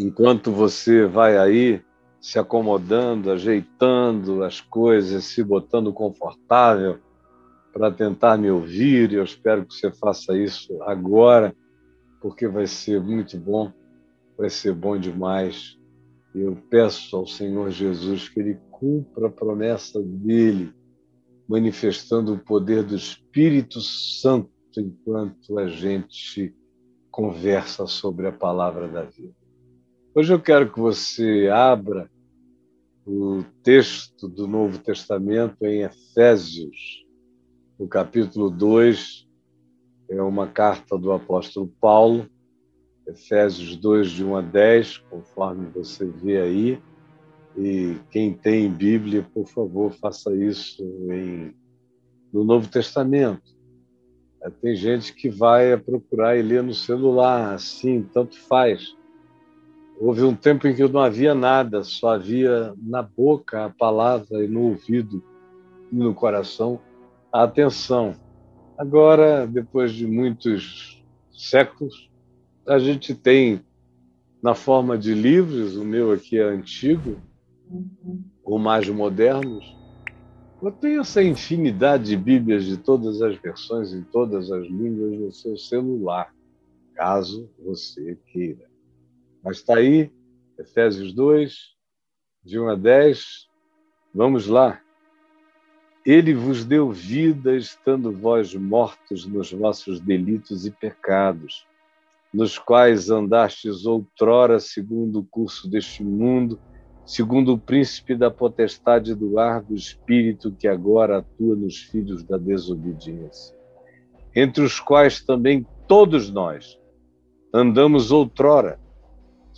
enquanto você vai aí se acomodando, ajeitando as coisas, se botando confortável para tentar me ouvir, eu espero que você faça isso agora, porque vai ser muito bom, vai ser bom demais. Eu peço ao Senhor Jesus que Ele cumpra a promessa dele, manifestando o poder do Espírito Santo enquanto a gente conversa sobre a palavra da vida. Hoje eu quero que você abra o texto do Novo Testamento em Efésios, no capítulo 2, é uma carta do apóstolo Paulo, Efésios 2, de 1 a 10, conforme você vê aí. E quem tem Bíblia, por favor, faça isso em, no Novo Testamento. Tem gente que vai procurar e ler no celular, assim, tanto faz. Houve um tempo em que não havia nada, só havia na boca a palavra e no ouvido e no coração a atenção. Agora, depois de muitos séculos, a gente tem na forma de livros, o meu aqui é antigo, ou mais modernos, eu tenho essa infinidade de Bíblias de todas as versões, em todas as línguas no seu celular, caso você queira. Mas está aí, Efésios 2, de 1 a 10. Vamos lá. Ele vos deu vida, estando vós mortos nos vossos delitos e pecados, nos quais andastes outrora segundo o curso deste mundo, segundo o príncipe da potestade do ar do espírito que agora atua nos filhos da desobediência, entre os quais também todos nós andamos outrora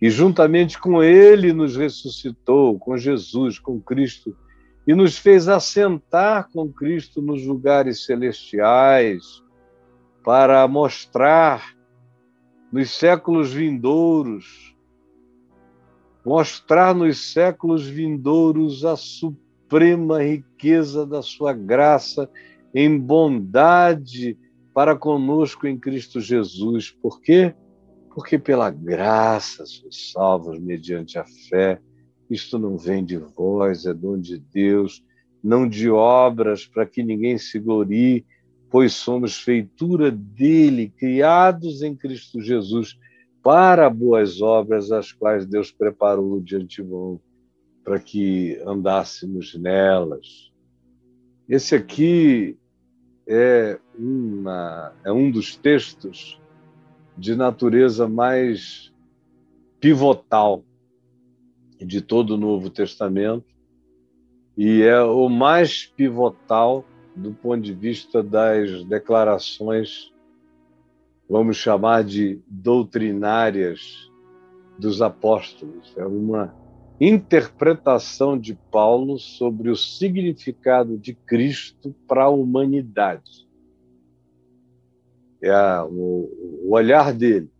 e juntamente com Ele nos ressuscitou, com Jesus, com Cristo, e nos fez assentar com Cristo nos lugares celestiais, para mostrar nos séculos vindouros, mostrar nos séculos vindouros a suprema riqueza da Sua graça em bondade para conosco em Cristo Jesus. Por quê? Porque pela graça sois salvos mediante a fé. Isto não vem de vós, é dom de Deus, não de obras para que ninguém se glorie, pois somos feitura dele, criados em Cristo Jesus para boas obras, as quais Deus preparou de antemão para que andássemos nelas. Esse aqui é, uma, é um dos textos de natureza mais pivotal de todo o Novo Testamento e é o mais pivotal do ponto de vista das declarações, vamos chamar de doutrinárias dos apóstolos. É uma interpretação de Paulo sobre o significado de Cristo para a humanidade é o, o olhar dele,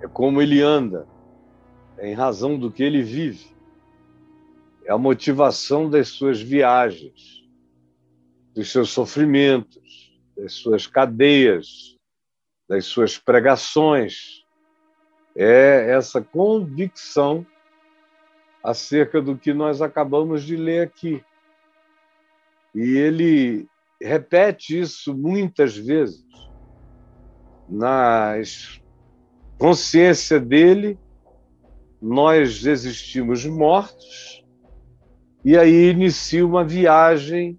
é como ele anda, é em razão do que ele vive, é a motivação das suas viagens, dos seus sofrimentos, das suas cadeias, das suas pregações, é essa convicção acerca do que nós acabamos de ler aqui. E ele repete isso muitas vezes na consciência dele, nós existimos mortos, e aí inicia uma viagem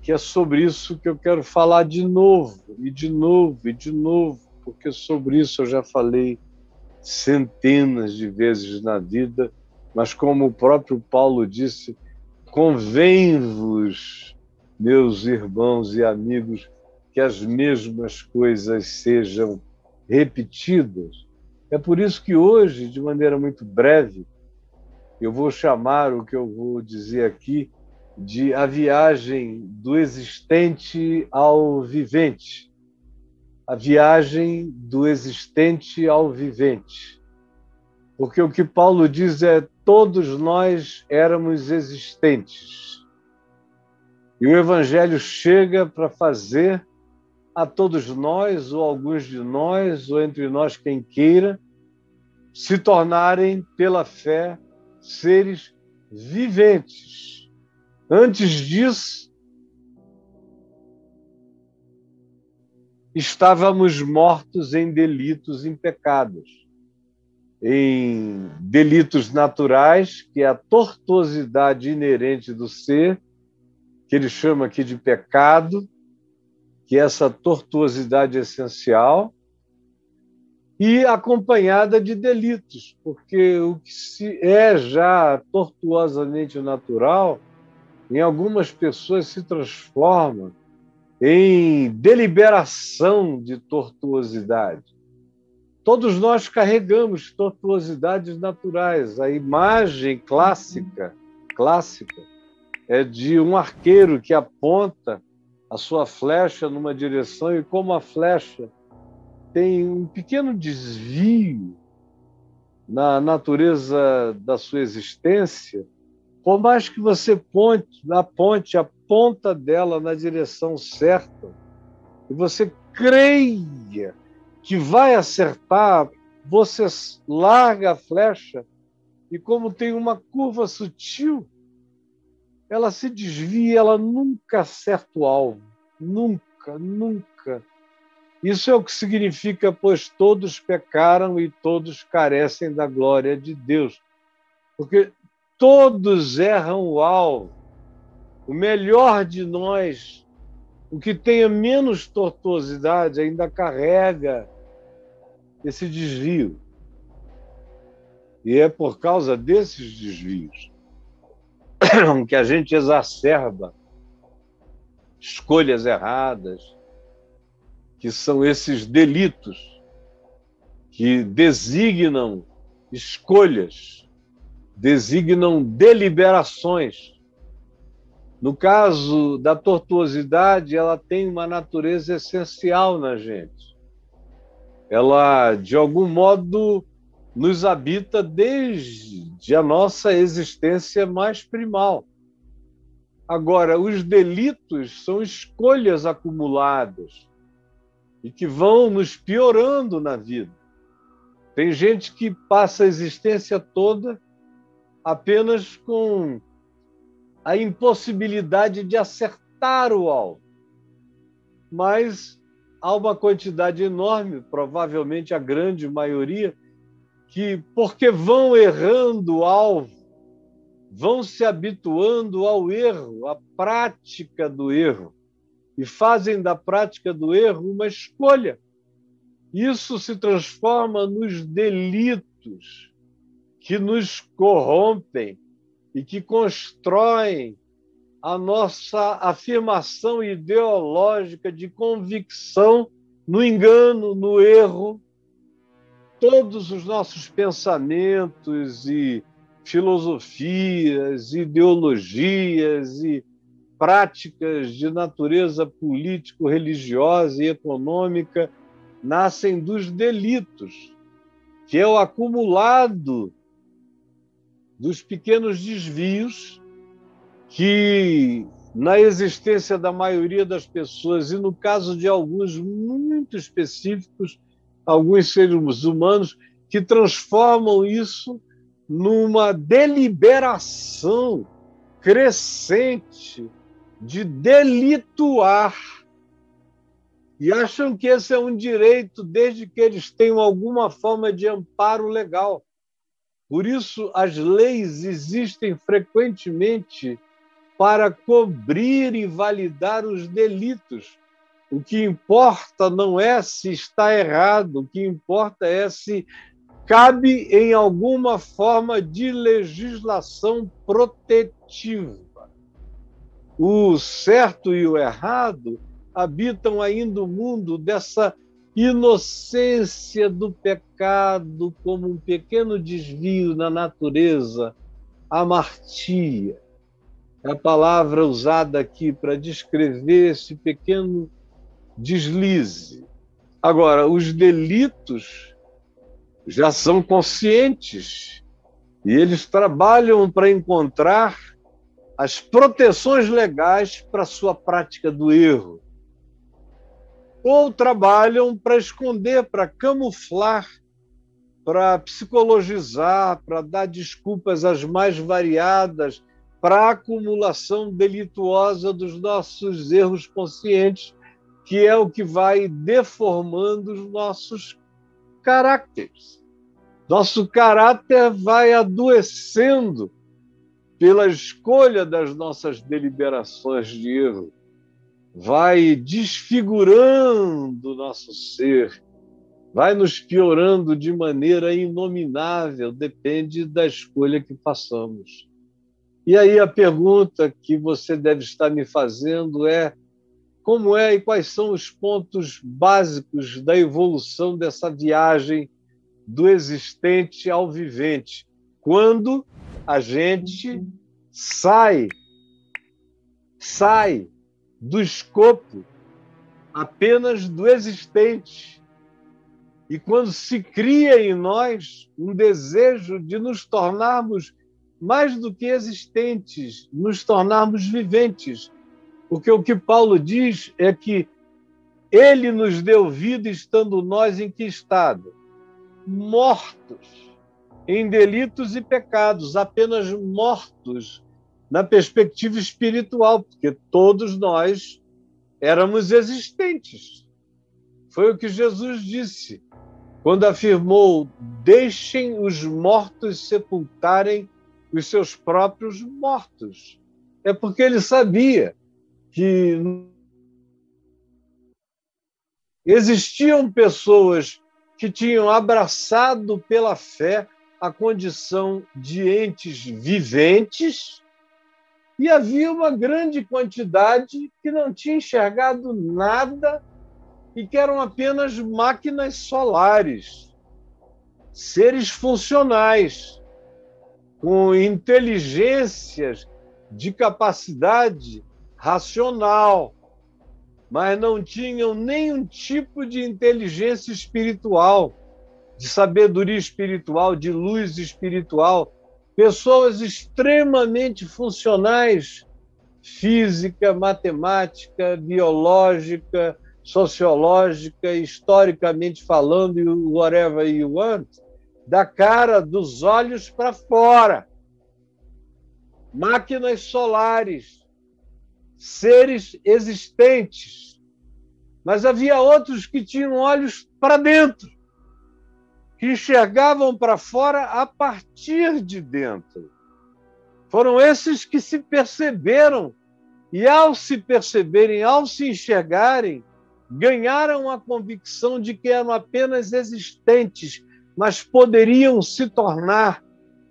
que é sobre isso que eu quero falar de novo, e de novo, e de novo, porque sobre isso eu já falei centenas de vezes na vida, mas como o próprio Paulo disse, convém-vos, meus irmãos e amigos, que as mesmas coisas sejam repetidas, É por isso que hoje, de maneira muito breve, eu vou chamar o que eu vou dizer aqui de a viagem do existente ao vivente. A viagem do existente ao vivente. Porque o que Paulo diz é: todos nós éramos existentes. E o Evangelho chega para fazer a todos nós, ou alguns de nós, ou entre nós quem queira, se tornarem, pela fé, seres viventes. Antes disso, estávamos mortos em delitos, em pecados, em delitos naturais, que é a tortuosidade inerente do ser, que ele chama aqui de pecado, que é essa tortuosidade essencial, e acompanhada de delitos, porque o que se é já tortuosamente natural, em algumas pessoas se transforma em deliberação de tortuosidade. Todos nós carregamos tortuosidades naturais. A imagem clássica, clássica, é de um arqueiro que aponta a sua flecha numa direção e como a flecha tem um pequeno desvio na natureza da sua existência, por mais que você ponte, aponte a ponta dela na direção certa, e você creia que vai acertar, você larga a flecha e, como tem uma curva sutil, ela se desvia, ela nunca acerta o alvo. Nunca, nunca. Isso é o que significa, pois todos pecaram e todos carecem da glória de Deus. Porque todos erram o alvo. O melhor de nós, o que tenha menos tortuosidade, ainda carrega esse desvio. E é por causa desses desvios que a gente exacerba escolhas erradas, que são esses delitos que designam escolhas, designam deliberações. No caso da tortuosidade, ela tem uma natureza essencial na gente. Ela, de algum modo, nos habita desde a nossa existência mais primal. Agora, os delitos são escolhas acumuladas, e que vão nos piorando na vida. Tem gente que passa a existência toda apenas com a impossibilidade de acertar o alvo. Mas há uma quantidade enorme, provavelmente a grande maioria, que, porque vão errando o alvo, vão se habituando ao erro, à prática do erro, e fazem da prática do erro uma escolha. Isso se transforma nos delitos que nos corrompem e que constroem a nossa afirmação ideológica de convicção no engano, no erro. Todos os nossos pensamentos e filosofias, ideologias e práticas de natureza político-religiosa e econômica nascem dos delitos, que é o acumulado dos pequenos desvios que, na existência da maioria das pessoas, e no caso de alguns muito específicos, alguns seres humanos, que transformam isso numa deliberação crescente de delituar. E acham que esse é um direito desde que eles tenham alguma forma de amparo legal. Por isso, as leis existem frequentemente para cobrir e validar os delitos. O que importa não é se está errado, o que importa é se cabe em alguma forma de legislação protetiva o certo e o errado habitam ainda o mundo dessa inocência do pecado como um pequeno desvio na natureza, amartia. É a palavra usada aqui para descrever esse pequeno deslize. Agora, os delitos já são conscientes e eles trabalham para encontrar as proteções legais para sua prática do erro. Ou trabalham para esconder, para camuflar, para psicologizar, para dar desculpas as mais variadas para a acumulação delituosa dos nossos erros conscientes, que é o que vai deformando os nossos caracteres. Nosso caráter vai adoecendo pela escolha das nossas deliberações de erro, vai desfigurando o nosso ser, vai nos piorando de maneira inominável, depende da escolha que façamos. E aí a pergunta que você deve estar me fazendo é: como é e quais são os pontos básicos da evolução dessa viagem do existente ao vivente? Quando a gente sai sai do escopo apenas do existente. E quando se cria em nós um desejo de nos tornarmos mais do que existentes, nos tornarmos viventes. Porque o que Paulo diz é que ele nos deu vida estando nós em que estado? Mortos em delitos e pecados, apenas mortos na perspectiva espiritual, porque todos nós éramos existentes. Foi o que Jesus disse quando afirmou: Deixem os mortos sepultarem os seus próprios mortos. É porque ele sabia que existiam pessoas que tinham abraçado pela fé a condição de entes viventes e havia uma grande quantidade que não tinha enxergado nada e que eram apenas máquinas solares, seres funcionais com inteligências de capacidade racional, mas não tinham nenhum tipo de inteligência espiritual, de sabedoria espiritual, de luz espiritual, pessoas extremamente funcionais, física, matemática, biológica, sociológica, historicamente falando, e whatever you want, da cara, dos olhos para fora. Máquinas solares, seres existentes. Mas havia outros que tinham olhos para dentro, que enxergavam para fora a partir de dentro. Foram esses que se perceberam e, ao se perceberem, ao se enxergarem, ganharam a convicção de que eram apenas existentes mas poderiam se tornar,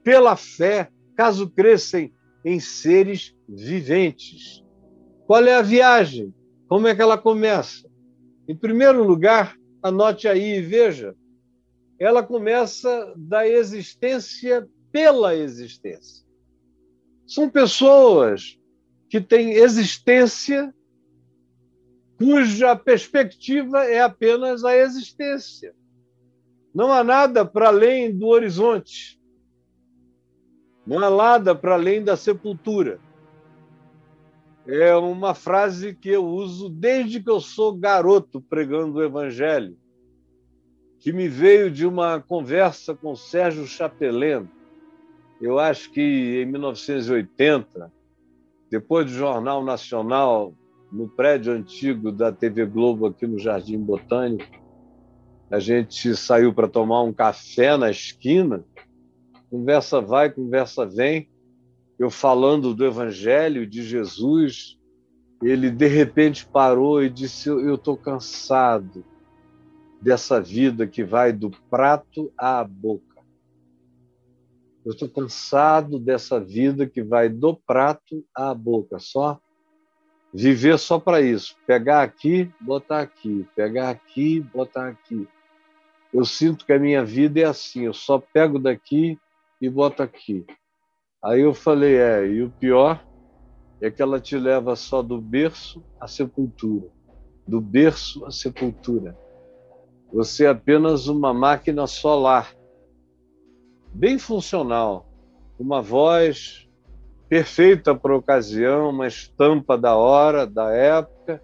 pela fé, caso crescem em seres viventes. Qual é a viagem? Como é que ela começa? Em primeiro lugar, anote aí e veja, ela começa da existência pela existência. São pessoas que têm existência cuja perspectiva é apenas a existência. Não há nada para além do horizonte. Não há nada para além da sepultura. É uma frase que eu uso desde que eu sou garoto pregando o Evangelho, que me veio de uma conversa com Sérgio Chapelin. Eu acho que em 1980, depois do Jornal Nacional, no prédio antigo da TV Globo aqui no Jardim Botânico, a gente saiu para tomar um café na esquina, conversa vai, conversa vem, eu falando do Evangelho de Jesus, ele de repente parou e disse: Eu estou cansado dessa vida que vai do prato à boca. Eu estou cansado dessa vida que vai do prato à boca, só viver só para isso, pegar aqui, botar aqui, pegar aqui, botar aqui. Eu sinto que a minha vida é assim, eu só pego daqui e boto aqui. Aí eu falei, é, e o pior é que ela te leva só do berço à sepultura, do berço à sepultura. Você é apenas uma máquina solar, bem funcional, uma voz perfeita para a ocasião, uma estampa da hora, da época,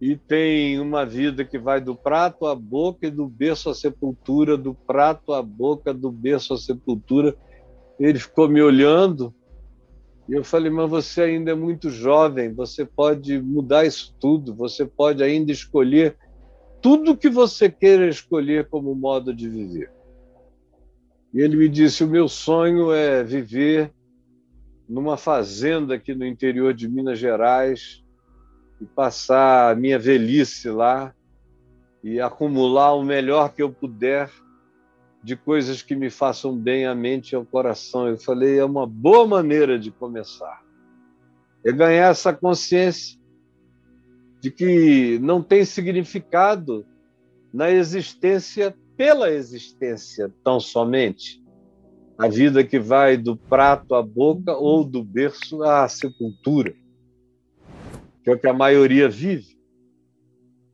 e tem uma vida que vai do prato à boca e do berço à sepultura, do prato à boca, do berço à sepultura. Ele ficou me olhando e eu falei: Mas você ainda é muito jovem, você pode mudar isso tudo, você pode ainda escolher tudo que você queira escolher como modo de viver. E ele me disse: O meu sonho é viver numa fazenda aqui no interior de Minas Gerais e passar a minha velhice lá e acumular o melhor que eu puder de coisas que me façam bem à mente e ao coração. Eu falei, é uma boa maneira de começar. É ganhar essa consciência de que não tem significado na existência pela existência tão somente a vida que vai do prato à boca ou do berço à sepultura, que é o que a maioria vive.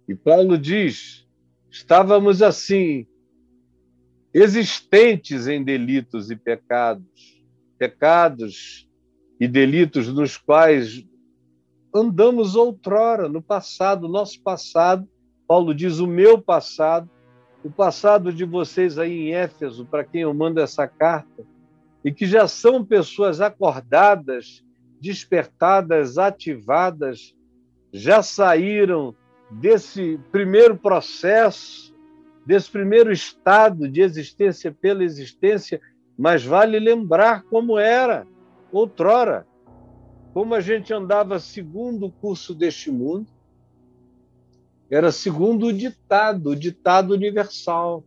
E Paulo diz: estávamos assim, existentes em delitos e pecados, pecados e delitos nos quais andamos outrora, no passado, nosso passado. Paulo diz: o meu passado o passado de vocês aí em Éfeso, para quem eu mando essa carta, e que já são pessoas acordadas, despertadas, ativadas, já saíram desse primeiro processo, desse primeiro estado de existência pela existência, mas vale lembrar como era outrora, como a gente andava segundo o curso deste mundo, era segundo o ditado, o ditado universal,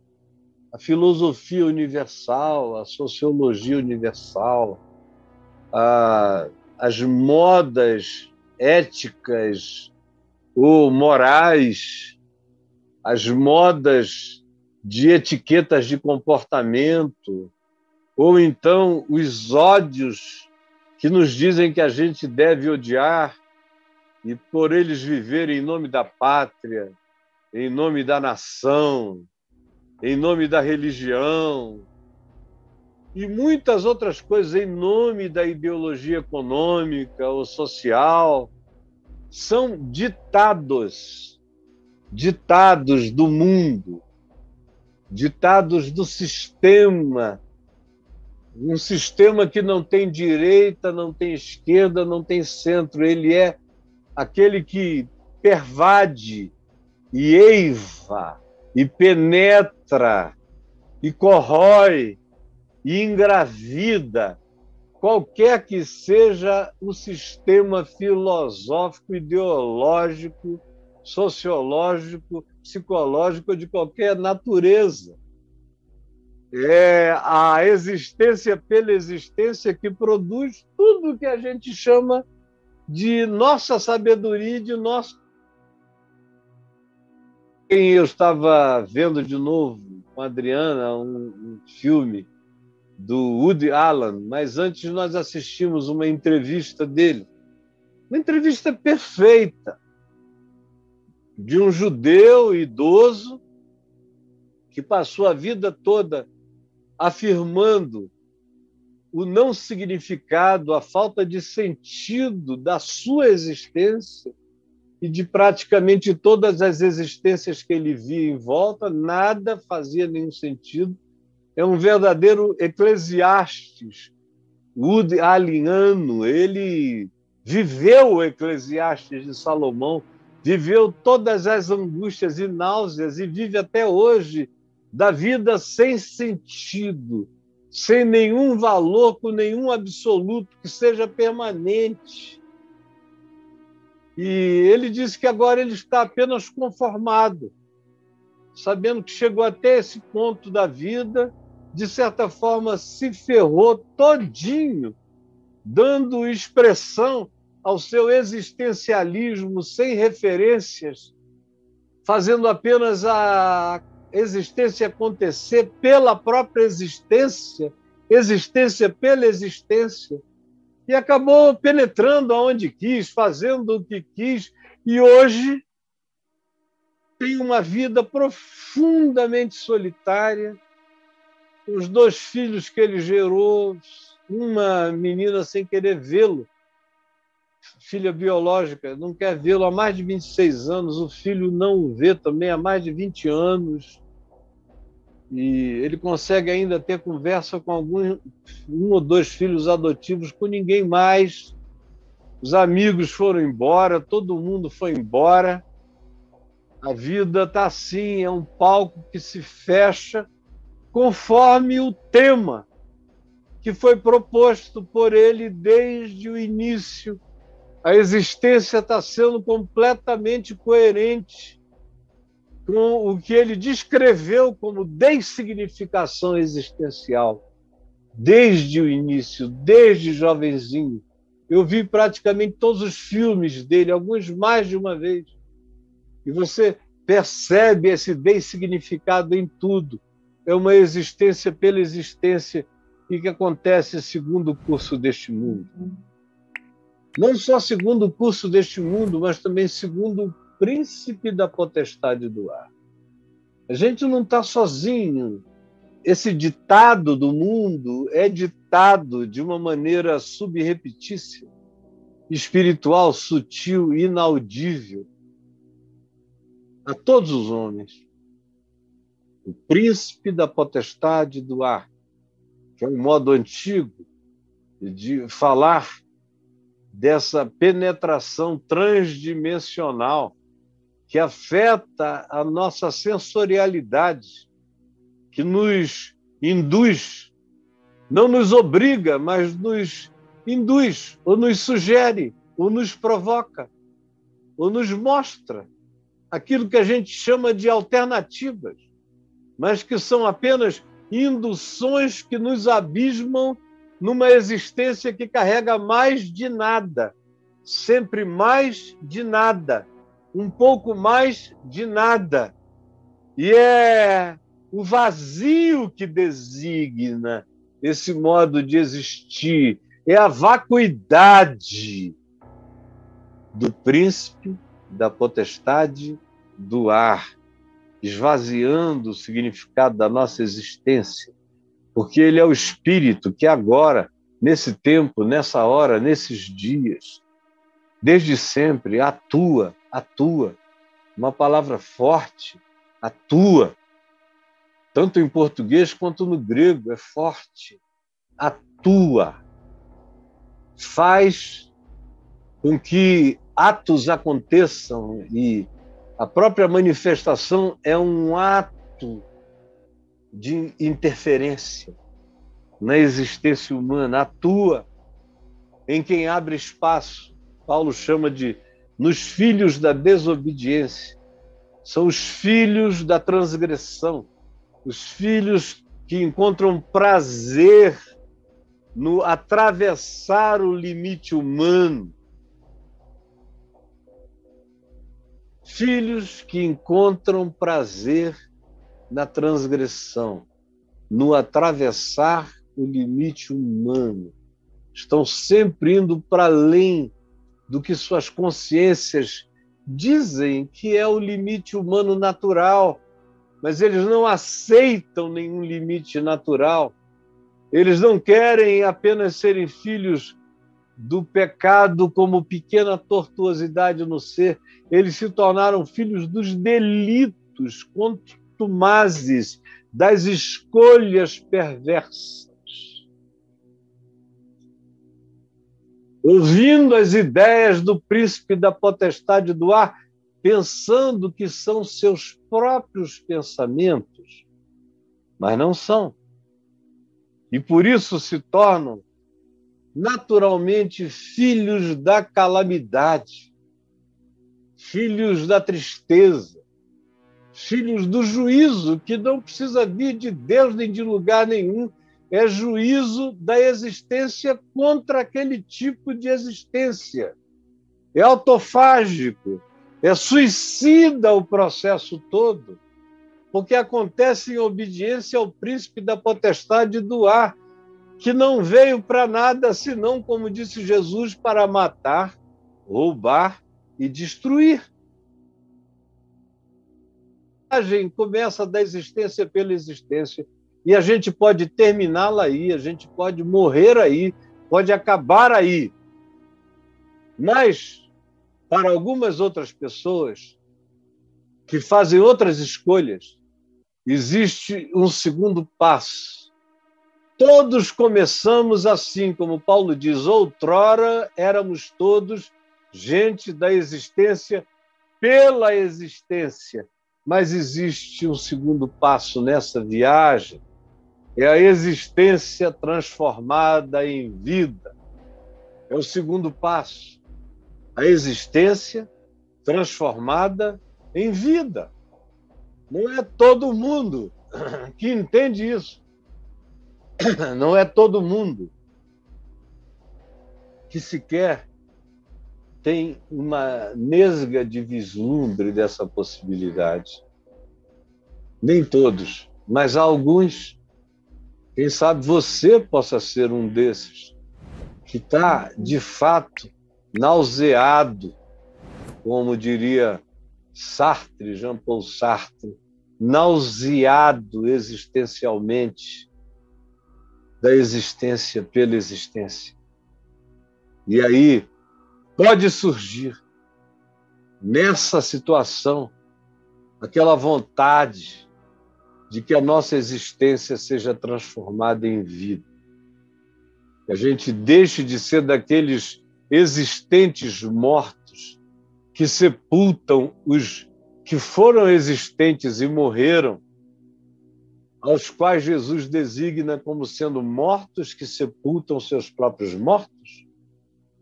a filosofia universal, a sociologia universal, a, as modas éticas ou morais, as modas de etiquetas de comportamento, ou então os ódios que nos dizem que a gente deve odiar e por eles viverem em nome da pátria, em nome da nação, em nome da religião e muitas outras coisas em nome da ideologia econômica ou social, são ditados, ditados do mundo, ditados do sistema, um sistema que não tem direita, não tem esquerda, não tem centro, ele é aquele que pervade e eiva e penetra e corrói e engravida qualquer que seja o sistema filosófico, ideológico, sociológico, psicológico de qualquer natureza. É a existência pela existência que produz tudo que a gente chama de nossa sabedoria de nosso. Eu estava vendo de novo com a Adriana um, um filme do Woody Allen, mas antes nós assistimos uma entrevista dele. Uma entrevista perfeita de um judeu idoso que passou a vida toda afirmando o não significado, a falta de sentido da sua existência e de praticamente todas as existências que ele via em volta, nada fazia nenhum sentido. É um verdadeiro eclesiastes, Wood Aliano. Ele viveu o Eclesiastes de Salomão, viveu todas as angústias e náuseas e vive até hoje da vida sem sentido sem nenhum valor, com nenhum absoluto, que seja permanente. E ele disse que agora ele está apenas conformado, sabendo que chegou até esse ponto da vida, de certa forma se ferrou todinho, dando expressão ao seu existencialismo sem referências, fazendo apenas a existência acontecer pela própria existência, existência pela existência, e acabou penetrando aonde quis, fazendo o que quis, e hoje tem uma vida profundamente solitária. Os dois filhos que ele gerou, uma menina sem querer vê-lo, filha biológica, não quer vê-lo há mais de 26 anos, o filho não o vê também há mais de 20 anos. E ele consegue ainda ter conversa com algum um ou dois filhos adotivos, com ninguém mais. Os amigos foram embora, todo mundo foi embora. A vida está assim, é um palco que se fecha conforme o tema que foi proposto por ele desde o início. A existência está sendo completamente coerente com o que ele descreveu como dessignificação existencial, desde o início, desde jovenzinho. Eu vi praticamente todos os filmes dele, alguns mais de uma vez. E você percebe esse dessignificado em tudo. É uma existência pela existência e que acontece segundo o curso deste mundo. Não só segundo o curso deste mundo, mas também segundo o príncipe da potestade do ar. A gente não está sozinho. Esse ditado do mundo é ditado de uma maneira subrepetícia, espiritual, sutil, inaudível a todos os homens. O príncipe da potestade do ar, que é um modo antigo de falar dessa penetração transdimensional que afeta a nossa sensorialidade, que nos induz, não nos obriga, mas nos induz, ou nos sugere, ou nos provoca, ou nos mostra aquilo que a gente chama de alternativas, mas que são apenas induções que nos abismam numa existência que carrega mais de nada, sempre mais de nada um pouco mais de nada. E é o vazio que designa esse modo de existir, é a vacuidade do príncipe da potestade do ar, esvaziando o significado da nossa existência, porque ele é o espírito que agora, nesse tempo, nessa hora, nesses dias, desde sempre atua atua. Uma palavra forte, atua. Tanto em português quanto no grego, é forte. Atua. Faz com que atos aconteçam e a própria manifestação é um ato de interferência na existência humana, atua em quem abre espaço. Paulo chama de nos filhos da desobediência. São os filhos da transgressão, os filhos que encontram prazer no atravessar o limite humano. Filhos que encontram prazer na transgressão, no atravessar o limite humano. Estão sempre indo para além do que suas consciências dizem que é o limite humano natural, mas eles não aceitam nenhum limite natural. Eles não querem apenas serem filhos do pecado como pequena tortuosidade no ser, eles se tornaram filhos dos delitos contumazes, das escolhas perversas. ouvindo as ideias do príncipe da potestade do ar, pensando que são seus próprios pensamentos, mas não são. E por isso se tornam naturalmente filhos da calamidade, filhos da tristeza, filhos do juízo, que não precisa vir de Deus nem de lugar nenhum, é juízo da existência contra aquele tipo de existência. é autofágico, é suicida o processo todo, porque acontece em obediência ao príncipe da potestade do ar, que não veio para nada senão, como disse Jesus, para matar, roubar e destruir. Gente começa da existência pela existência e a gente pode terminá-la aí, a gente pode morrer aí, pode acabar aí. Mas, para algumas outras pessoas que fazem outras escolhas, existe um segundo passo. Todos começamos assim, como Paulo diz, outrora éramos todos gente da existência pela existência. Mas existe um segundo passo nessa viagem, é a existência transformada em vida. É o segundo passo. A existência transformada em vida. Não é todo mundo que entende isso. Não é todo mundo que sequer tem uma nesga de vislumbre dessa possibilidade. Nem todos, mas alguns quem sabe você possa ser um desses que está, de fato, nauseado, como diria Sartre, Jean-Paul Sartre, nauseado existencialmente da existência pela existência. E aí pode surgir nessa situação aquela vontade de que a nossa existência seja transformada em vida. Que a gente deixe de ser daqueles existentes mortos que sepultam os que foram existentes e morreram, aos quais Jesus designa como sendo mortos que sepultam seus próprios mortos,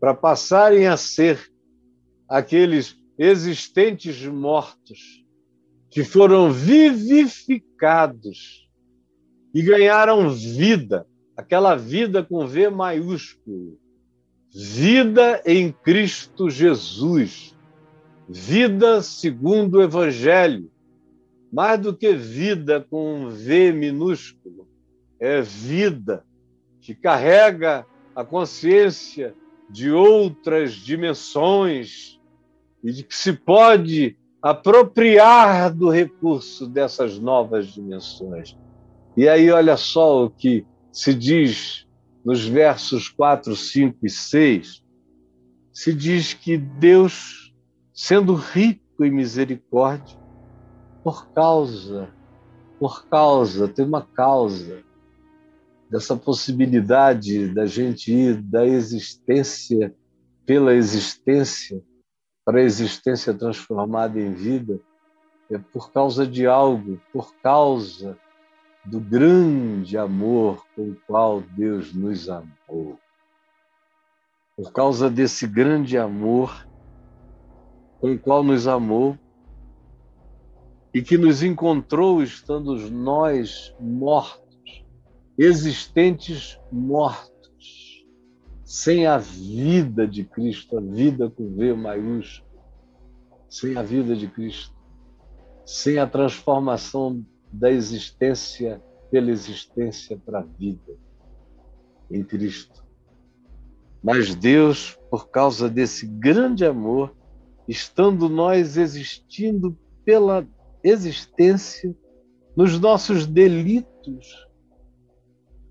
para passarem a ser aqueles existentes mortos que foram vivificados e ganharam vida, aquela vida com V maiúsculo, vida em Cristo Jesus, vida segundo o Evangelho, mais do que vida com V minúsculo, é vida que carrega a consciência de outras dimensões e de que se pode apropriar do recurso dessas novas dimensões. E aí, olha só o que se diz nos versos 4, 5 e 6. Se diz que Deus, sendo rico em misericórdia, por causa, por causa, tem uma causa dessa possibilidade da gente ir da existência pela existência para a existência transformada em vida é por causa de algo, por causa do grande amor com o qual Deus nos amou. Por causa desse grande amor com o qual nos amou e que nos encontrou estando nós mortos, existentes mortos sem a vida de Cristo, a vida com V maiúsculo, sem a vida de Cristo, sem a transformação da existência pela existência para a vida em Cristo. Mas Deus, por causa desse grande amor, estando nós existindo pela existência, nos nossos delitos,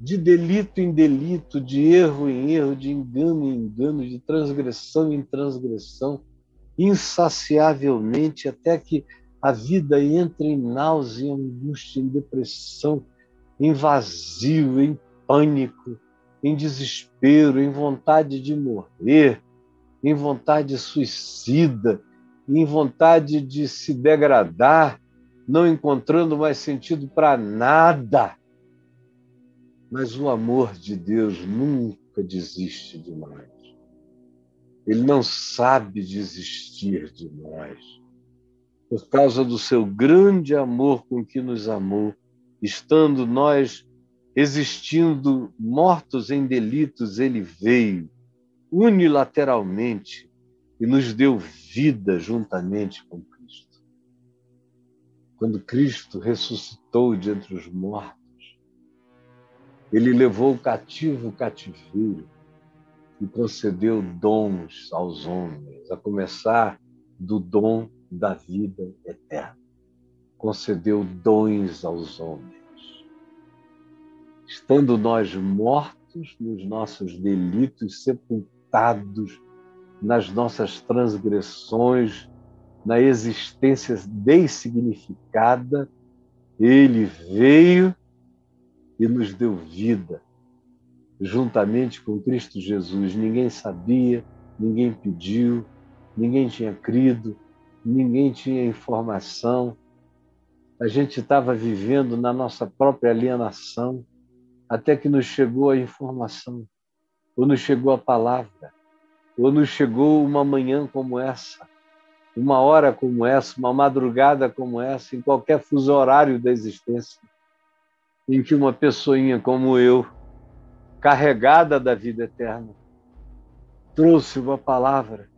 de delito em delito, de erro em erro, de engano em engano, de transgressão em transgressão, insaciavelmente, até que a vida entre em náusea, em angústia, em depressão, em vazio, em pânico, em desespero, em vontade de morrer, em vontade suicida, em vontade de se degradar, não encontrando mais sentido para nada mas o amor de Deus nunca desiste de nós. Ele não sabe desistir de nós. Por causa do seu grande amor com que nos amou, estando nós existindo mortos em delitos, ele veio unilateralmente e nos deu vida juntamente com Cristo. Quando Cristo ressuscitou de entre os mortos, ele levou o cativo o cativeiro e concedeu dons aos homens, a começar do dom da vida eterna. Concedeu dons aos homens. Estando nós mortos nos nossos delitos, sepultados nas nossas transgressões, na existência dessignificada, ele veio e nos deu vida, juntamente com Cristo Jesus. Ninguém sabia, ninguém pediu, ninguém tinha crido, ninguém tinha informação. A gente estava vivendo na nossa própria alienação, até que nos chegou a informação, ou nos chegou a palavra, ou nos chegou uma manhã como essa, uma hora como essa, uma madrugada como essa, em qualquer fuso horário da existência, em que uma pessoinha como eu, carregada da vida eterna, trouxe uma palavra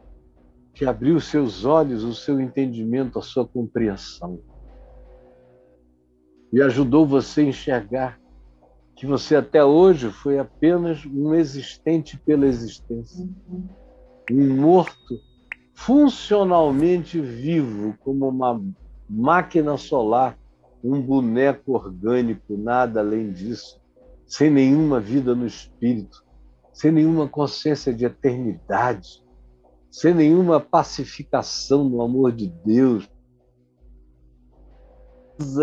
que abriu seus olhos, o seu entendimento, a sua compreensão. E ajudou você a enxergar que você até hoje foi apenas um existente pela existência. Um morto funcionalmente vivo, como uma máquina solar, um boneco orgânico, nada além disso, sem nenhuma vida no espírito, sem nenhuma consciência de eternidade sem nenhuma pacificação no amor de Deus,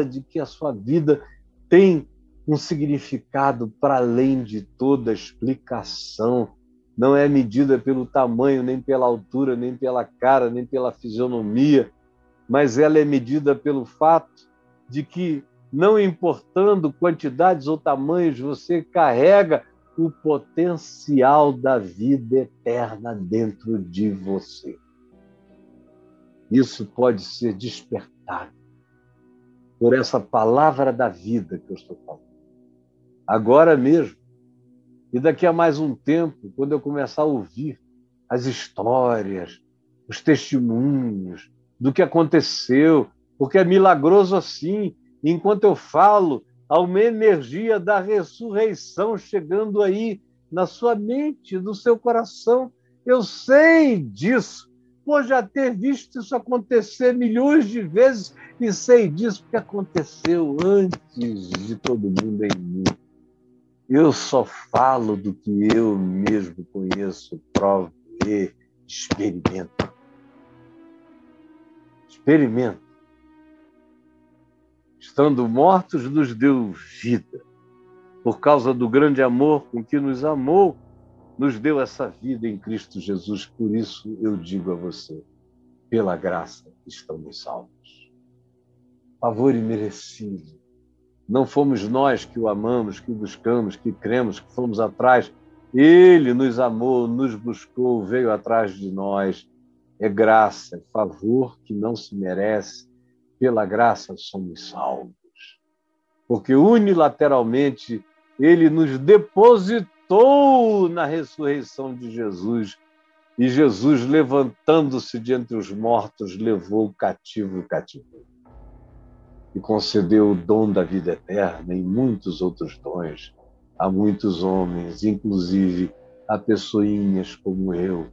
de que a sua vida tem um significado para além de toda explicação. Não é medida pelo tamanho, nem pela altura, nem pela cara, nem pela fisionomia, mas ela é medida pelo fato de que, não importando quantidades ou tamanhos, você carrega o potencial da vida eterna dentro de você. Isso pode ser despertado por essa palavra da vida que eu estou falando. Agora mesmo. E daqui a mais um tempo, quando eu começar a ouvir as histórias, os testemunhos do que aconteceu, porque é milagroso assim. Enquanto eu falo, Há uma energia da ressurreição chegando aí na sua mente, no seu coração. Eu sei disso, por já ter visto isso acontecer milhões de vezes e sei disso porque aconteceu antes de todo mundo em mim. Eu só falo do que eu mesmo conheço, provo e experimento. Experimento estando mortos, nos deu vida. Por causa do grande amor com que nos amou, nos deu essa vida em Cristo Jesus. Por isso eu digo a você: pela graça estamos salvos. Favor imerecido. Não fomos nós que o amamos, que o buscamos, que cremos, que fomos atrás. Ele nos amou, nos buscou, veio atrás de nós. É graça, é favor que não se merece pela graça somos salvos. Porque unilateralmente ele nos depositou na ressurreição de Jesus. E Jesus, levantando-se de entre os mortos, levou o cativo o cativeiro. E concedeu o dom da vida eterna e muitos outros dons a muitos homens, inclusive a pessoinhas como eu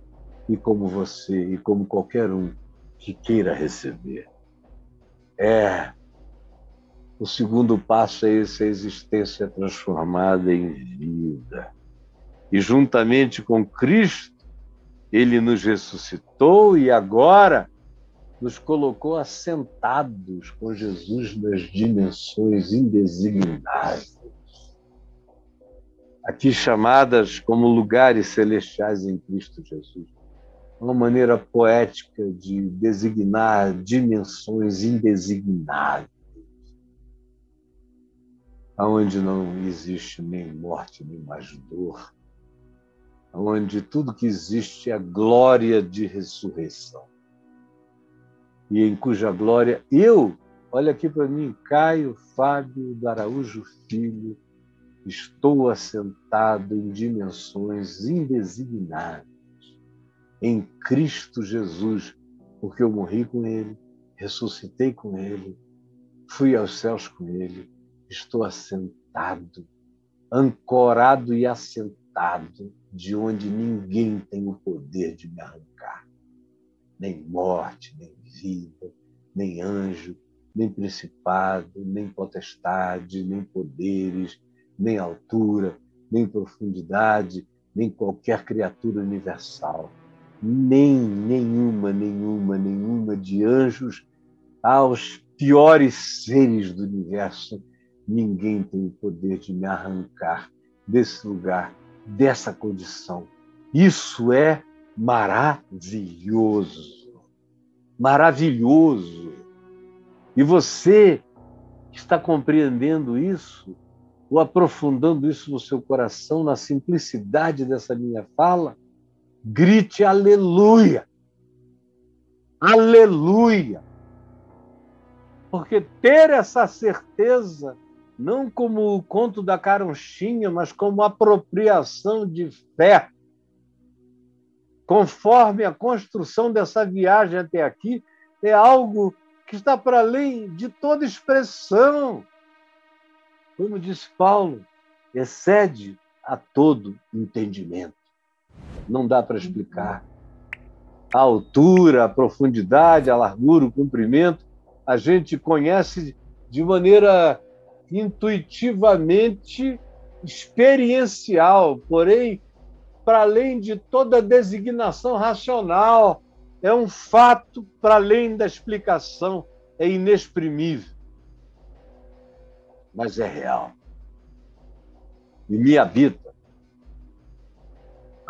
e como você e como qualquer um que queira receber. É. O segundo passo é esse, a existência transformada em vida. E juntamente com Cristo, ele nos ressuscitou e agora nos colocou assentados com Jesus nas dimensões indesignáveis. Aqui chamadas como lugares celestiais em Cristo Jesus uma maneira poética de designar dimensões indesignáveis, aonde não existe nem morte, nem mais dor, aonde tudo que existe é a glória de ressurreição. E em cuja glória eu, olha aqui para mim, Caio Fábio do Araújo Filho, estou assentado em dimensões indesignáveis em Cristo Jesus, porque eu morri com Ele, ressuscitei com Ele, fui aos céus com Ele, estou assentado, ancorado e assentado, de onde ninguém tem o poder de me arrancar. Nem morte, nem vida, nem anjo, nem principado, nem potestade, nem poderes, nem altura, nem profundidade, nem qualquer criatura universal, nem nenhuma, nenhuma, nenhuma de anjos aos piores seres do universo, ninguém tem o poder de me arrancar desse lugar, dessa condição. Isso é maravilhoso. Maravilhoso. E você está compreendendo isso, ou aprofundando isso no seu coração, na simplicidade dessa minha fala, grite aleluia. Aleluia. Porque ter essa certeza, não como o conto da caronchinha, mas como apropriação de fé, conforme a construção dessa viagem até aqui, é algo que está para além de toda expressão. Como disse Paulo, excede a todo entendimento. Não dá para explicar. A altura, a profundidade, a largura, o comprimento, a gente conhece de maneira intuitivamente experiencial, porém, para além de toda designação racional, é um fato para além da explicação, é inexprimível. Mas é real. E me habita.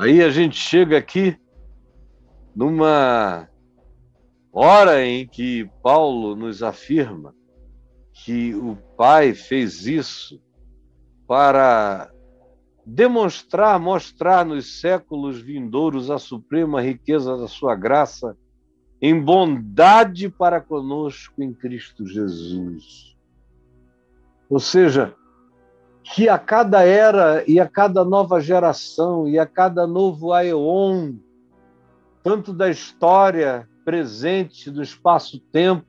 Aí a gente chega aqui numa hora em que Paulo nos afirma que o Pai fez isso para demonstrar, mostrar nos séculos vindouros a suprema riqueza da sua graça em bondade para conosco em Cristo Jesus. Ou seja, que a cada era e a cada nova geração e a cada novo aeon, tanto da história presente do espaço-tempo,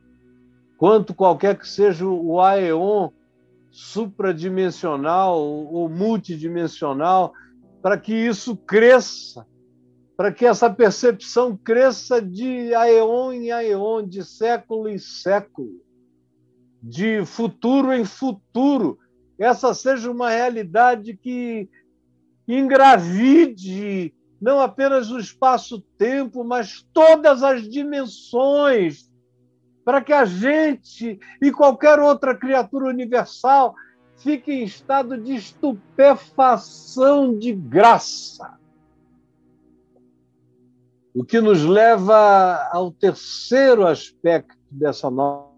quanto qualquer que seja o aeon supradimensional ou multidimensional, para que isso cresça, para que essa percepção cresça de aeon em aeon, de século em século, de futuro em futuro, essa seja uma realidade que engravide não apenas o espaço-tempo, mas todas as dimensões para que a gente e qualquer outra criatura universal fique em estado de estupefação de graça. O que nos leva ao terceiro aspecto dessa nova.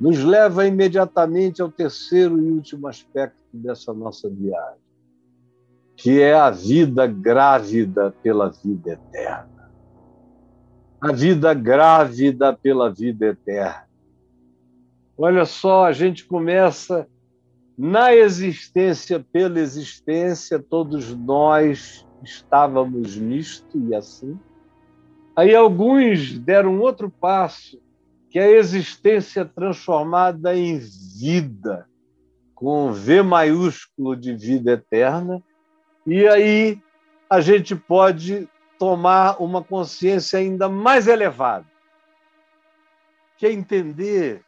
Nos leva imediatamente ao terceiro e último aspecto dessa nossa viagem, que é a vida grávida pela vida eterna a vida grávida pela vida eterna. Olha só, a gente começa na existência pela existência, todos nós estávamos nisto e assim. Aí alguns deram outro passo, que é a existência transformada em vida, com V maiúsculo de vida eterna. E aí a gente pode tomar uma consciência ainda mais elevada, que é entender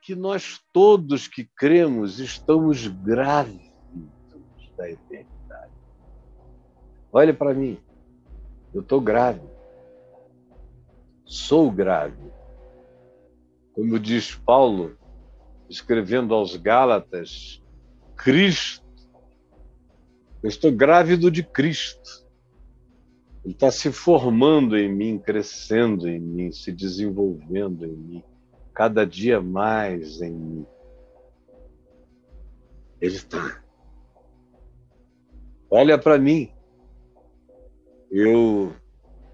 que nós todos que cremos estamos grávidos da eternidade. Olhe para mim, eu estou grávido, sou grávido. Como diz Paulo, escrevendo aos Gálatas, Cristo, eu estou grávido de Cristo. Ele está se formando em mim, crescendo em mim, se desenvolvendo em mim, cada dia mais em mim. Ele está. Olha para mim. Eu,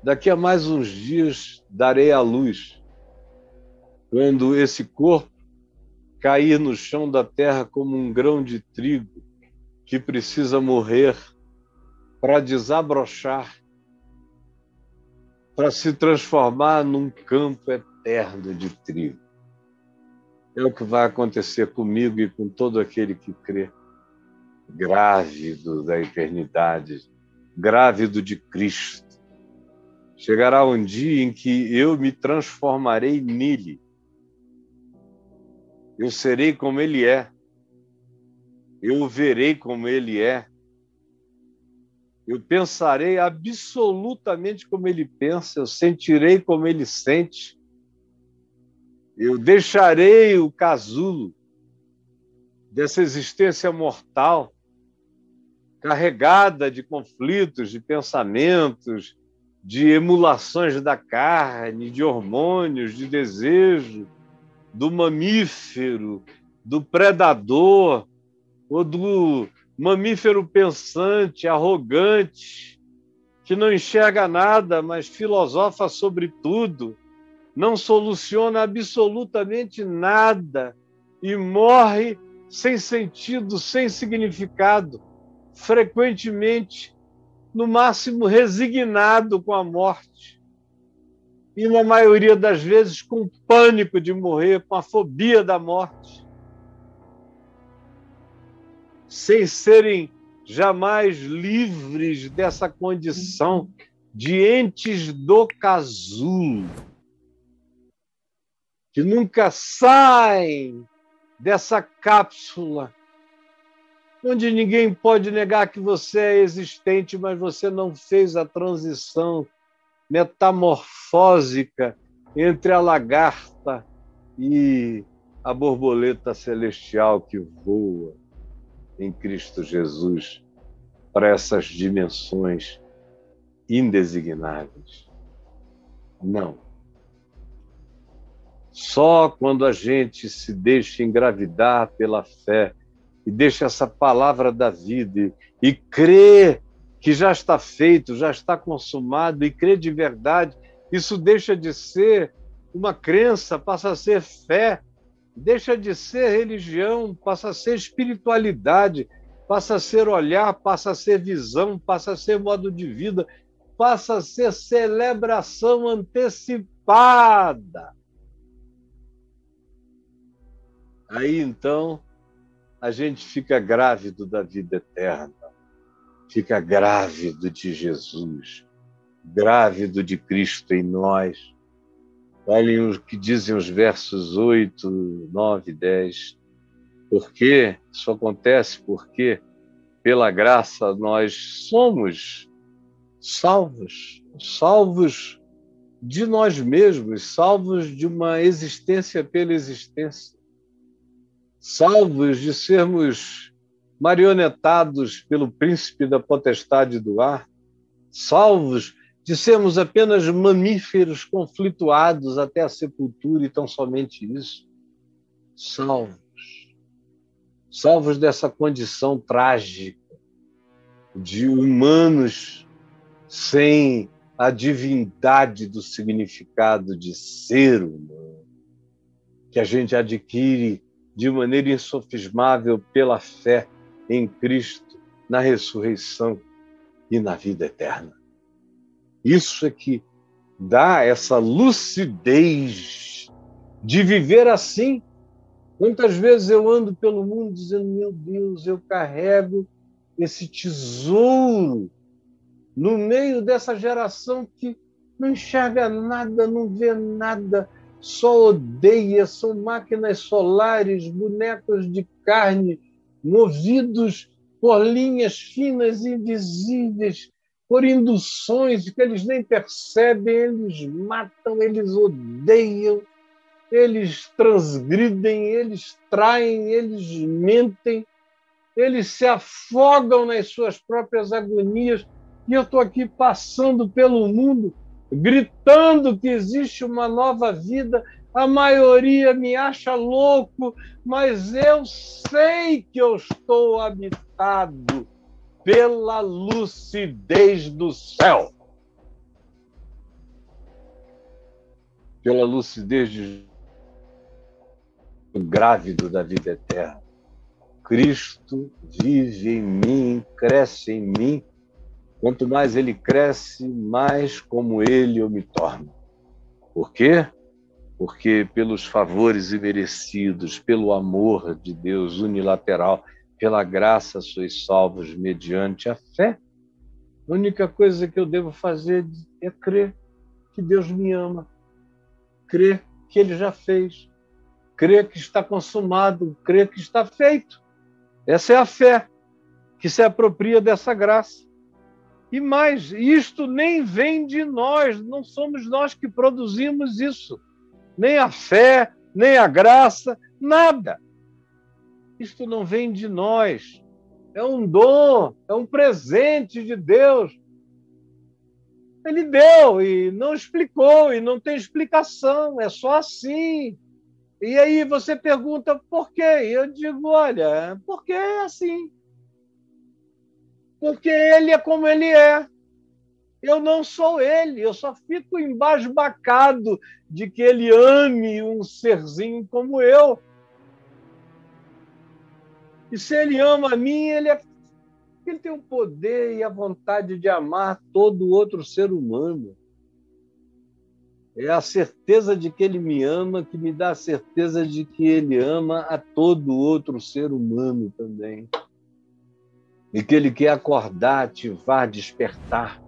daqui a mais uns dias, darei a luz. Quando esse corpo cair no chão da terra como um grão de trigo que precisa morrer para desabrochar para se transformar num campo eterno de trigo. É o que vai acontecer comigo e com todo aquele que crê. Grávido da eternidade, grávido de Cristo. Chegará um dia em que eu me transformarei nele. Eu serei como ele é. Eu o verei como ele é. Eu pensarei absolutamente como ele pensa, eu sentirei como ele sente. Eu deixarei o casulo dessa existência mortal, carregada de conflitos, de pensamentos, de emulações da carne, de hormônios, de desejo, do mamífero, do predador, ou do mamífero pensante, arrogante, que não enxerga nada, mas filosofa sobre tudo, não soluciona absolutamente nada e morre sem sentido, sem significado, frequentemente, no máximo, resignado com a morte. E, na maioria das vezes, com pânico de morrer, com a fobia da morte. Sem serem jamais livres dessa condição de entes do casulo, que nunca saem dessa cápsula onde ninguém pode negar que você é existente, mas você não fez a transição metamorfósica entre a lagarta e a borboleta celestial que voa em Cristo Jesus para essas dimensões indesignáveis. Não. Só quando a gente se deixa engravidar pela fé e deixa essa palavra da vida e crê que já está feito, já está consumado e crê de verdade, isso deixa de ser uma crença, passa a ser fé deixa de ser religião, passa a ser espiritualidade, passa a ser olhar, passa a ser visão, passa a ser modo de vida, passa a ser celebração antecipada. Aí então a gente fica grávido da vida eterna, fica grávido de Jesus, grávido de Cristo em nós. Olhem o que dizem os versos 8, 9, 10. Porque isso acontece porque, pela graça, nós somos salvos, salvos de nós mesmos, salvos de uma existência pela existência, salvos de sermos marionetados pelo príncipe da potestade do ar, salvos de sermos apenas mamíferos conflituados até a sepultura e tão somente isso. Salvos. Salvos dessa condição trágica de humanos sem a divindade do significado de ser humano, que a gente adquire de maneira insofismável pela fé em Cristo, na ressurreição e na vida eterna. Isso é que dá essa lucidez de viver assim. Quantas vezes eu ando pelo mundo dizendo, meu Deus, eu carrego esse tesouro no meio dessa geração que não enxerga nada, não vê nada, só odeia, são máquinas solares, bonecos de carne, movidos por linhas finas e invisíveis por induções que eles nem percebem, eles matam, eles odeiam, eles transgridem, eles traem, eles mentem, eles se afogam nas suas próprias agonias. E eu estou aqui passando pelo mundo, gritando que existe uma nova vida. A maioria me acha louco, mas eu sei que eu estou habitado pela lucidez do céu. Pela lucidez de grávido da vida eterna. Cristo vive em mim, cresce em mim, Quanto mais ele cresce, mais como ele eu me torno. Por quê? Porque pelos favores imerecidos, pelo amor de Deus unilateral, pela graça sois salvos mediante a fé. A única coisa que eu devo fazer é crer que Deus me ama, crer que Ele já fez, crer que está consumado, crer que está feito. Essa é a fé que se apropria dessa graça. E mais, isto nem vem de nós, não somos nós que produzimos isso. Nem a fé, nem a graça, nada. Isto não vem de nós. É um dom, é um presente de Deus. Ele deu e não explicou, e não tem explicação, é só assim. E aí você pergunta por quê? E eu digo, olha, porque é assim. Porque ele é como ele é. Eu não sou ele, eu só fico embasbacado de que ele ame um serzinho como eu. E se ele ama a mim, ele, é... ele tem o poder e a vontade de amar todo outro ser humano. É a certeza de que ele me ama que me dá a certeza de que ele ama a todo outro ser humano também. E que ele quer acordar, ativar, despertar,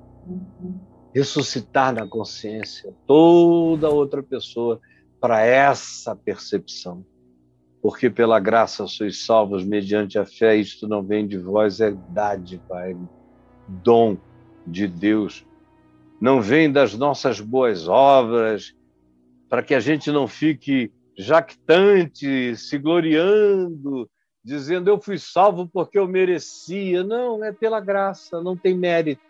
ressuscitar na consciência toda outra pessoa para essa percepção porque pela graça sois salvos mediante a fé, isto não vem de vós, é dádiva, é dom de Deus. Não vem das nossas boas obras, para que a gente não fique jactante, se gloriando, dizendo eu fui salvo porque eu merecia. Não, é pela graça, não tem mérito,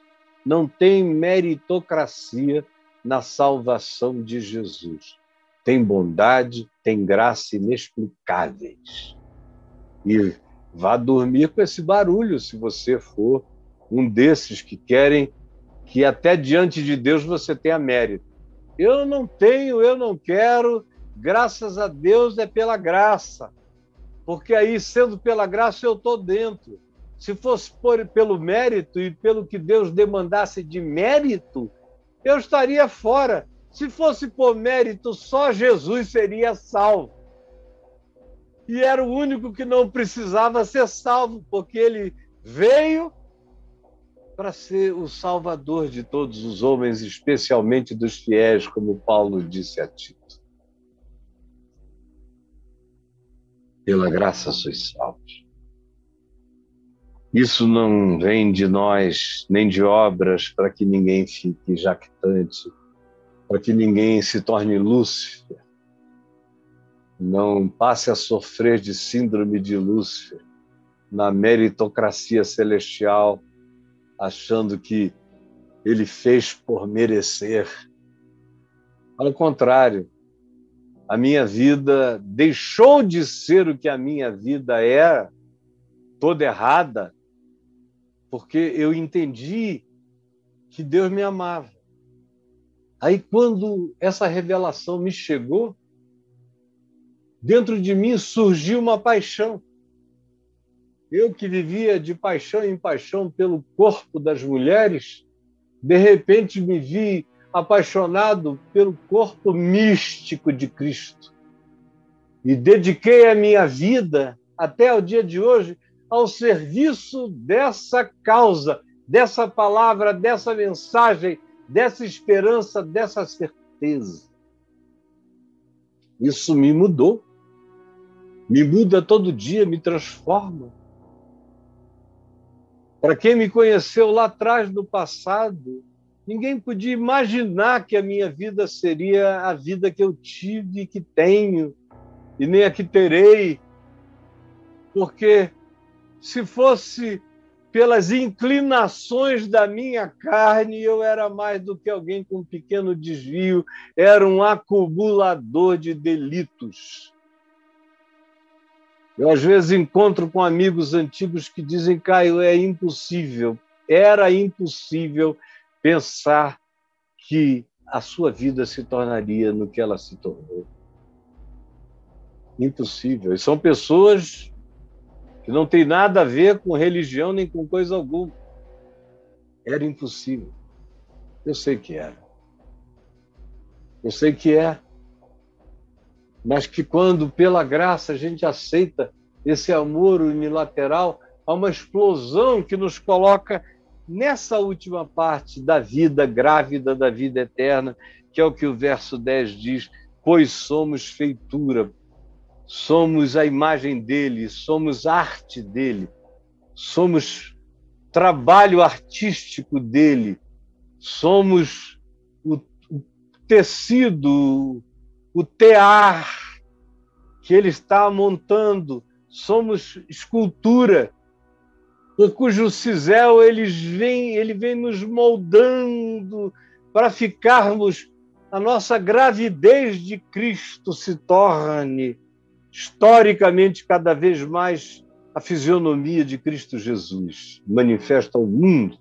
não tem meritocracia na salvação de Jesus tem bondade, tem graça inexplicáveis. E vá dormir com esse barulho se você for um desses que querem que até diante de Deus você tenha mérito. Eu não tenho, eu não quero, graças a Deus é pela graça. Porque aí, sendo pela graça, eu estou dentro. Se fosse por, pelo mérito e pelo que Deus demandasse de mérito, eu estaria fora. Se fosse por mérito, só Jesus seria salvo. E era o único que não precisava ser salvo, porque ele veio para ser o salvador de todos os homens, especialmente dos fiéis, como Paulo disse a Tito. Pela graça sois salvos. Isso não vem de nós, nem de obras, para que ninguém fique jactante para que ninguém se torne Lúcifer, não passe a sofrer de síndrome de Lúcifer na meritocracia celestial, achando que ele fez por merecer. Ao contrário, a minha vida deixou de ser o que a minha vida é, toda errada, porque eu entendi que Deus me amava. Aí, quando essa revelação me chegou, dentro de mim surgiu uma paixão. Eu que vivia de paixão em paixão pelo corpo das mulheres, de repente me vi apaixonado pelo corpo místico de Cristo. E dediquei a minha vida, até o dia de hoje, ao serviço dessa causa, dessa palavra, dessa mensagem, dessa esperança, dessa certeza. Isso me mudou. Me muda todo dia, me transforma. Para quem me conheceu lá atrás no passado, ninguém podia imaginar que a minha vida seria a vida que eu tive e que tenho, e nem a que terei. Porque se fosse pelas inclinações da minha carne, eu era mais do que alguém com um pequeno desvio, era um acumulador de delitos. Eu, às vezes, encontro com amigos antigos que dizem, Caio, é impossível, era impossível pensar que a sua vida se tornaria no que ela se tornou. Impossível. E são pessoas que não tem nada a ver com religião nem com coisa alguma. Era impossível. Eu sei que era. Eu sei que é. Mas que quando, pela graça, a gente aceita esse amor unilateral, há uma explosão que nos coloca nessa última parte da vida grávida, da vida eterna, que é o que o verso 10 diz: pois somos feitura, somos a imagem dele, somos arte dele, somos trabalho artístico dele, somos o, tecido, o tear que ele está montando, somos escultura, cujo cisel eles vem, ele vem nos moldando para ficarmos a nossa gravidez de Cristo se torne historicamente cada vez mais a fisionomia de Cristo Jesus, manifesta ao mundo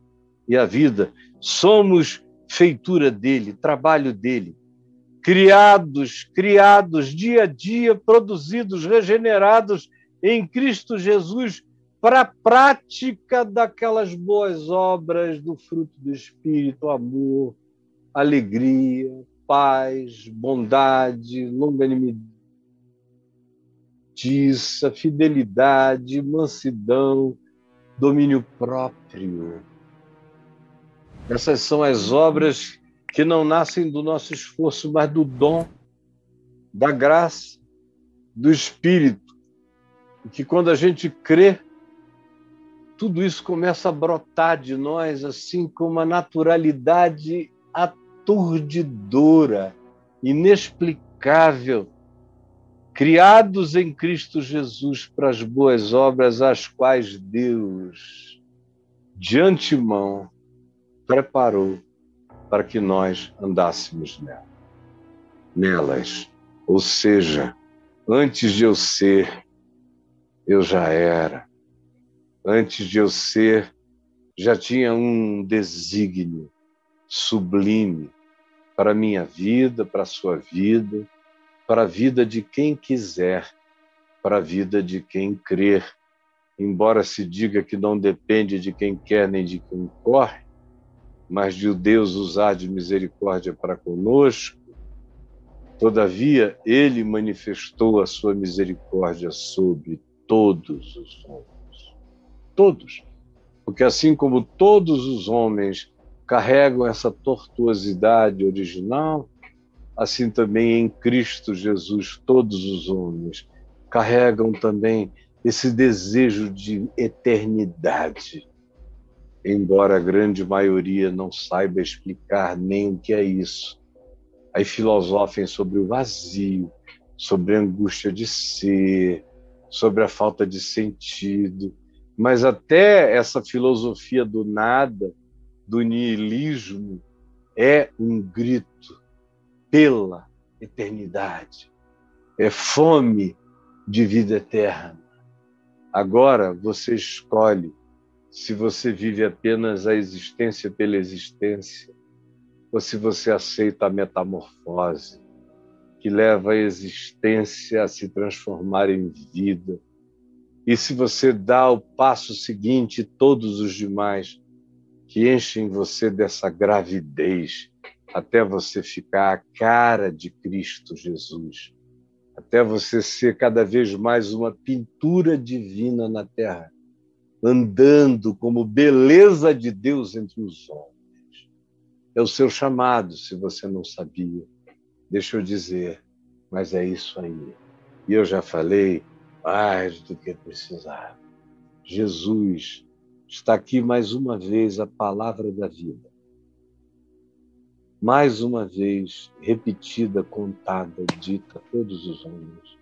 e à vida. Somos feitura dele, trabalho dele, criados, criados dia a dia, produzidos, regenerados em Cristo Jesus para a prática daquelas boas obras do fruto do Espírito, amor, alegria, paz, bondade, longanimidade, fidelidade, mansidão, domínio próprio. Essas são as obras que não nascem do nosso esforço, mas do dom, da graça, do Espírito. E que quando a gente crê, tudo isso começa a brotar de nós assim com uma naturalidade aturdidora, inexplicável, criados em Cristo Jesus para as boas obras, às quais Deus, de antemão, preparou para que nós andássemos nela. nelas. Ou seja, antes de eu ser, eu já era. Antes de eu ser, já tinha um desígnio sublime para a minha vida, para a sua vida, para a vida de quem quiser, para a vida de quem crer. Embora se diga que não depende de quem quer nem de quem corre, mas de Deus usar de misericórdia para conosco, todavia ele manifestou a sua misericórdia sobre todos os homens. Todos. Porque assim como todos os homens carregam essa tortuosidade original, assim também em Cristo Jesus todos os homens carregam também esse desejo de eternidade, embora a grande maioria não saiba explicar nem o que é isso. Aí filosofem sobre o vazio, sobre a angústia de ser, sobre a falta de sentido, mas até essa filosofia do nada do niilismo é um grito pela eternidade, é fome de vida eterna. Agora você escolhe se você vive apenas a existência pela existência ou se você aceita a metamorfose que leva a existência a se transformar em vida. E se você dá o passo seguinte, todos os demais que enchem você dessa gravidez até você ficar a cara de Cristo Jesus, até você ser cada vez mais uma pintura divina na terra, andando como beleza de Deus entre os homens. É o seu chamado, se você não sabia. Deixa eu dizer, mas é isso aí. E eu já falei mais do que precisava. Jesus está aqui mais uma vez a palavra da vida. Mais uma vez repetida, contada, dita a todos os homens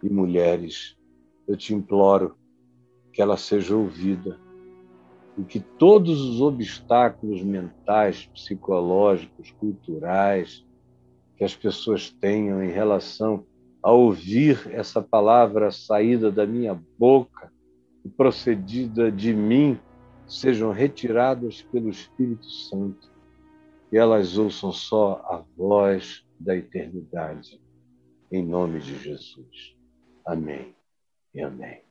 e mulheres. Eu te imploro que ela seja ouvida e que todos os obstáculos mentais, psicológicos, culturais que as pessoas tenham em relação a ouvir essa palavra saída da minha boca e procedida de mim sejam retiradas pelo Espírito Santo e elas ouçam só a voz da eternidade. Em nome de Jesus. Amém e amém.